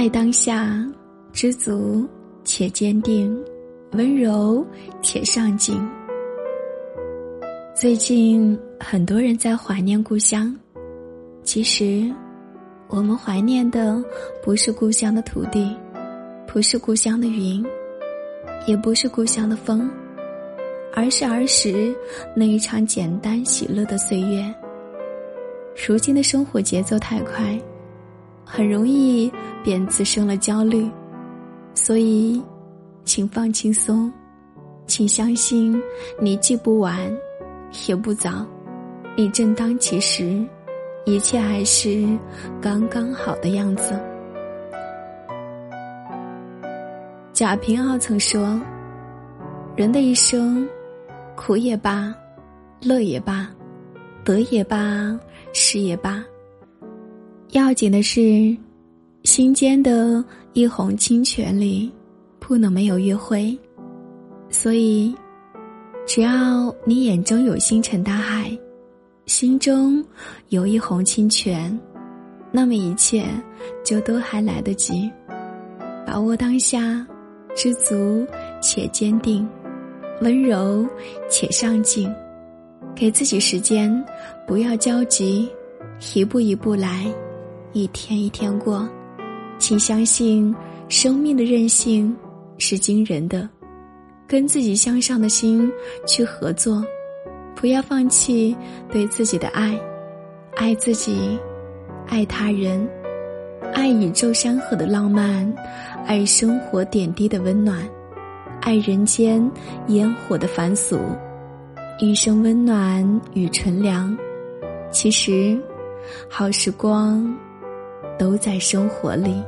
爱当下，知足且坚定，温柔且上进。最近很多人在怀念故乡，其实，我们怀念的不是故乡的土地，不是故乡的云，也不是故乡的风，而是儿时那一场简单喜乐的岁月。如今的生活节奏太快，很容易便滋生了焦虑，所以，请放轻松，请相信你既不晚。也不早，你正当其时，一切还是刚刚好的样子。贾平凹曾说：“人的一生，苦也罢，乐也罢，得也罢，失也罢，要紧的是，心间的一泓清泉里，不能没有月辉。所以。”只要你眼中有星辰大海，心中有一泓清泉，那么一切就都还来得及。把握当下，知足且坚定，温柔且上进，给自己时间，不要焦急，一步一步来，一天一天过。请相信，生命的韧性是惊人的。跟自己向上的心去合作，不要放弃对自己的爱，爱自己，爱他人，爱宇宙山河的浪漫，爱生活点滴的温暖，爱人间烟火的凡俗，一生温暖与纯良。其实，好时光都在生活里。